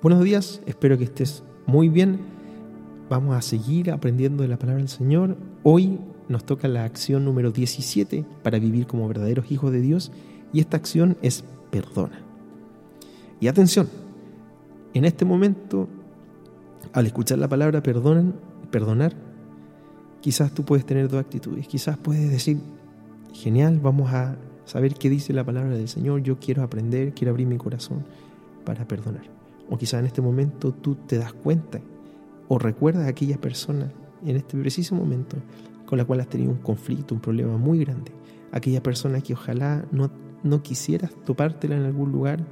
Buenos días, espero que estés muy bien. Vamos a seguir aprendiendo de la palabra del Señor. Hoy nos toca la acción número 17 para vivir como verdaderos hijos de Dios y esta acción es perdona. Y atención, en este momento, al escuchar la palabra perdonan, perdonar, quizás tú puedes tener dos actitudes. Quizás puedes decir, genial, vamos a saber qué dice la palabra del Señor, yo quiero aprender, quiero abrir mi corazón para perdonar. O quizás en este momento tú te das cuenta o recuerdas a aquella persona en este preciso momento con la cual has tenido un conflicto, un problema muy grande. Aquella persona que ojalá no, no quisieras topártela en algún lugar,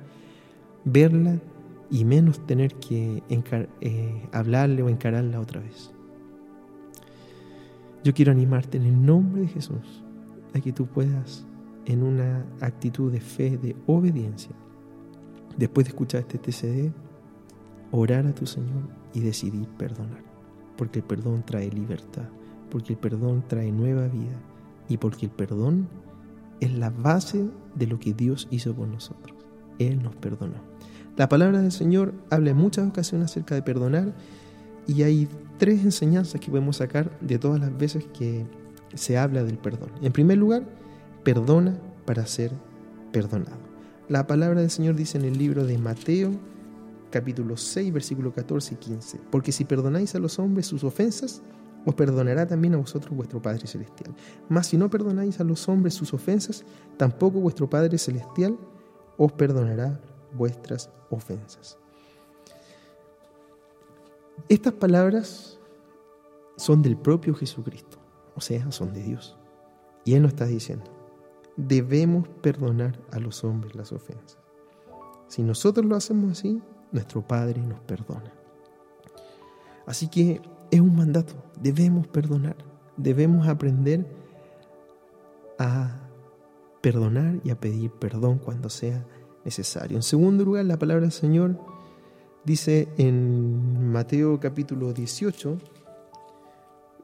verla y menos tener que eh, hablarle o encararla otra vez. Yo quiero animarte en el nombre de Jesús a que tú puedas, en una actitud de fe, de obediencia, después de escuchar este TCD, orar a tu Señor y decidir perdonar. Porque el perdón trae libertad, porque el perdón trae nueva vida y porque el perdón es la base de lo que Dios hizo por nosotros. Él nos perdonó. La palabra del Señor habla en muchas ocasiones acerca de perdonar y hay tres enseñanzas que podemos sacar de todas las veces que se habla del perdón. En primer lugar, perdona para ser perdonado. La palabra del Señor dice en el libro de Mateo capítulo 6, versículo 14 y 15. Porque si perdonáis a los hombres sus ofensas, os perdonará también a vosotros vuestro Padre Celestial. Mas si no perdonáis a los hombres sus ofensas, tampoco vuestro Padre Celestial os perdonará vuestras ofensas. Estas palabras son del propio Jesucristo, o sea, son de Dios. Y Él nos está diciendo, debemos perdonar a los hombres las ofensas. Si nosotros lo hacemos así, nuestro Padre nos perdona. Así que es un mandato, debemos perdonar, debemos aprender a perdonar y a pedir perdón cuando sea necesario. En segundo lugar, la palabra del Señor dice en Mateo capítulo 18,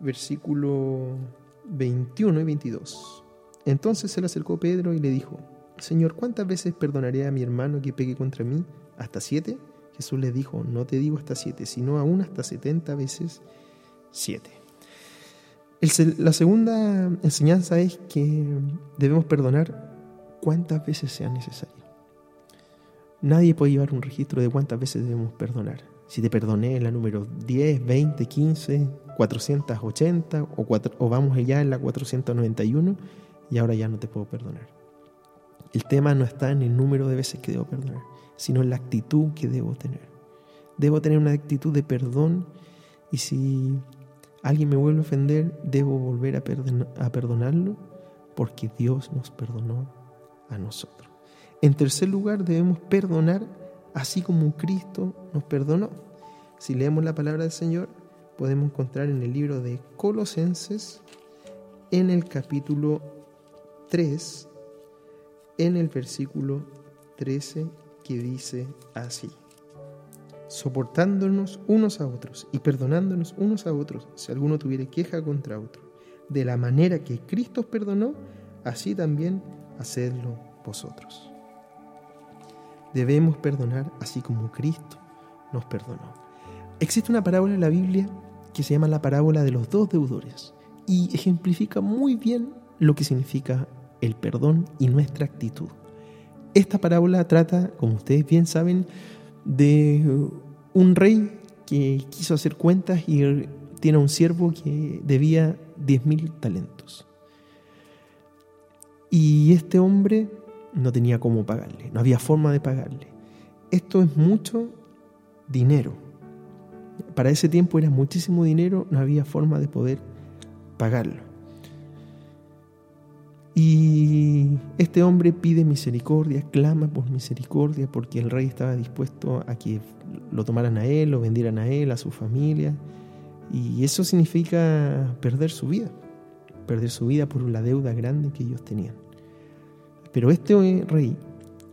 versículo 21 y 22. Entonces se le acercó Pedro y le dijo, Señor, ¿cuántas veces perdonaré a mi hermano que pegue contra mí? ¿Hasta siete? Jesús le dijo, no te digo hasta siete, sino aún hasta setenta veces siete. la segunda enseñanza es que debemos perdonar cuantas veces sea necesario. Nadie puede llevar un registro de cuántas veces debemos perdonar. Si te perdoné en la número 10, 20, 15, 480 o, o vamos ya en la 491 y ahora ya no te puedo perdonar. El tema no está en el número de veces que debo perdonar, sino la actitud que debo tener. Debo tener una actitud de perdón y si alguien me vuelve a ofender, debo volver a, a perdonarlo porque Dios nos perdonó a nosotros. En tercer lugar, debemos perdonar así como Cristo nos perdonó. Si leemos la palabra del Señor, podemos encontrar en el libro de Colosenses, en el capítulo 3, en el versículo 13 que dice así, soportándonos unos a otros y perdonándonos unos a otros si alguno tuviera queja contra otro. De la manera que Cristo perdonó, así también hacedlo vosotros. Debemos perdonar así como Cristo nos perdonó. Existe una parábola en la Biblia que se llama la parábola de los dos deudores y ejemplifica muy bien lo que significa el perdón y nuestra actitud. Esta parábola trata, como ustedes bien saben, de un rey que quiso hacer cuentas y tiene un siervo que debía 10.000 talentos. Y este hombre no tenía cómo pagarle, no había forma de pagarle. Esto es mucho dinero. Para ese tiempo era muchísimo dinero, no había forma de poder pagarlo. Y este hombre pide misericordia, clama por misericordia, porque el rey estaba dispuesto a que lo tomaran a él, lo vendieran a él, a su familia. Y eso significa perder su vida, perder su vida por la deuda grande que ellos tenían. Pero este rey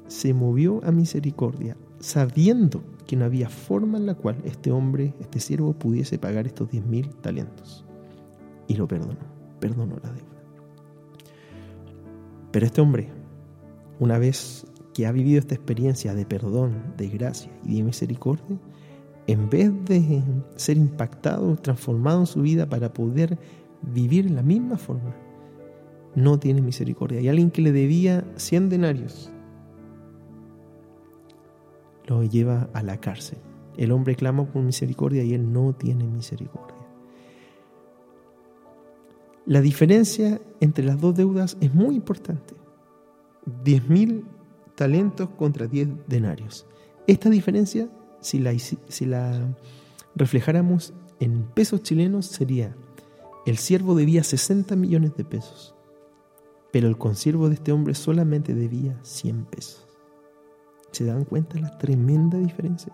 se movió a misericordia, sabiendo que no había forma en la cual este hombre, este siervo, pudiese pagar estos diez mil talentos. Y lo perdonó, perdonó la deuda. Pero este hombre, una vez que ha vivido esta experiencia de perdón, de gracia y de misericordia, en vez de ser impactado, transformado en su vida para poder vivir la misma forma, no tiene misericordia. Y alguien que le debía 100 denarios lo lleva a la cárcel. El hombre clama por misericordia y él no tiene misericordia. La diferencia entre las dos deudas es muy importante. 10.000 talentos contra 10 denarios. Esta diferencia, si la, reflejáramos en pesos chilenos, sería el siervo debía 60 millones de pesos, pero el consiervo de este hombre solamente debía 100 pesos. ¿Se dan cuenta la tremenda diferencia?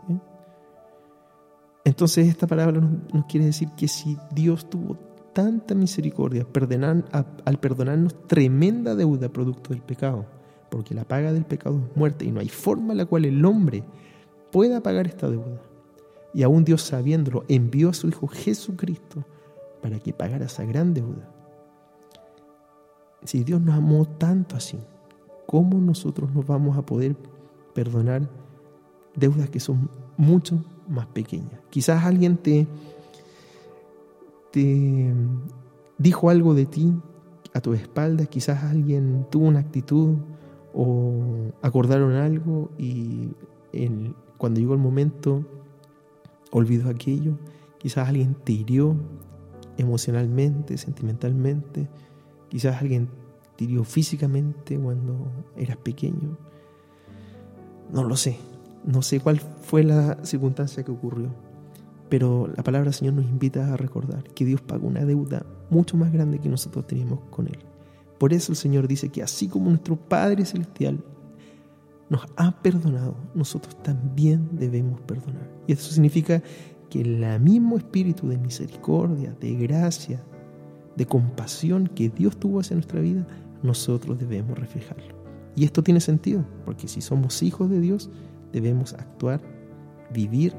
Entonces esta palabra nos, quiere decir que si Dios tuvo tanta misericordia al perdonarnos tremenda deuda producto del pecado, porque la paga del pecado es muerte y no hay forma en la cual el hombre pueda pagar esta deuda. Y aún Dios sabiéndolo envió a su Hijo Jesucristo para que pagara esa gran deuda. Si Dios nos amó tanto así, ¿cómo nosotros nos vamos a poder perdonar deudas que son mucho más pequeñas? Quizás alguien te, te dijo algo de ti a tu espalda, quizás alguien tuvo una actitud o acordaron algo y cuando llegó el momento olvidó aquello. Quizás alguien te hirió emocionalmente, sentimentalmente. Quizás alguien te hirió físicamente cuando eras pequeño. No lo sé. No sé cuál fue la circunstancia que ocurrió. Pero la palabra del Señor nos invita a recordar que Dios pagó una deuda mucho más grande que nosotros teníamos con Él. Por eso el Señor dice que así como nuestro Padre Celestial nos ha perdonado, nosotros también debemos perdonar. Y eso significa que el mismo espíritu de misericordia, de gracia, de compasión que Dios tuvo hacia nuestra vida, nosotros debemos reflejarlo. Y esto tiene sentido, porque si somos hijos de Dios, debemos actuar, vivir,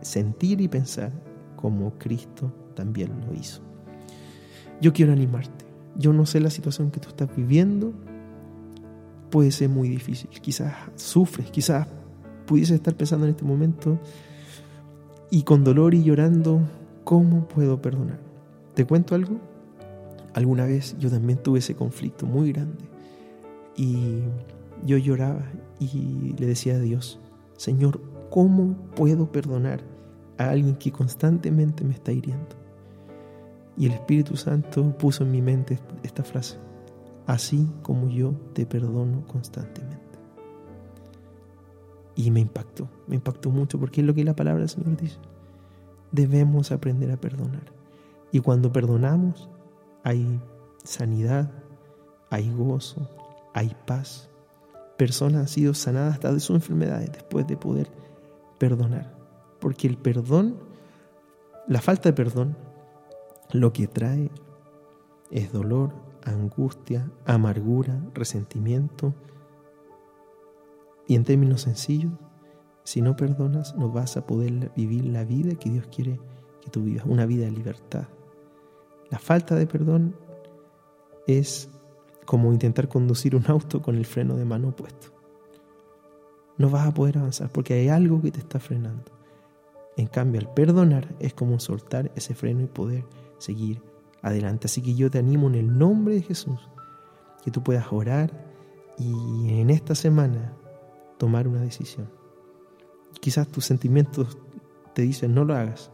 sentir y pensar como Cristo también lo hizo. Yo quiero animarte yo no sé la situación que tú estás viviendo, puede ser muy difícil. Quizás sufres, quizás pudiese estar pensando en este momento y con dolor y llorando, ¿cómo puedo perdonar? ¿Te cuento algo? Alguna vez yo también tuve ese conflicto muy grande y yo lloraba y le decía a Dios, Señor, ¿cómo puedo perdonar a alguien que constantemente me está hiriendo? Y el Espíritu Santo puso en mi mente esta frase, así como yo te perdono constantemente. Y me impactó, me impactó mucho porque es lo que la palabra del Señor dice. Debemos aprender a perdonar. Y cuando perdonamos, hay sanidad, hay gozo, hay paz. Personas han sido sanadas hasta de sus enfermedades después de poder perdonar. Porque el perdón, la falta de perdón, lo que trae es dolor, angustia, amargura, resentimiento. Y en términos sencillos, si no perdonas, no vas a poder vivir la vida que Dios quiere que tú vivas, una vida de libertad. La falta de perdón es como intentar conducir un auto con el freno de mano puesto. No vas a poder avanzar porque hay algo que te está frenando. En cambio, al perdonar es como soltar ese freno y poder seguir adelante. Así que yo te animo en el nombre de Jesús que tú puedas orar y en esta semana tomar una decisión. Quizás tus sentimientos te dicen no lo hagas,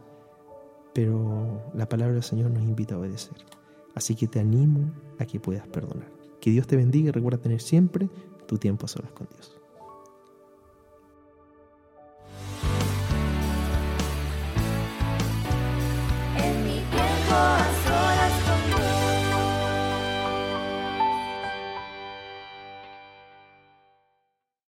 pero la palabra del Señor nos invita a obedecer. Así que te animo a que puedas perdonar. Que Dios te bendiga y recuerda tener siempre tu tiempo a solas con Dios.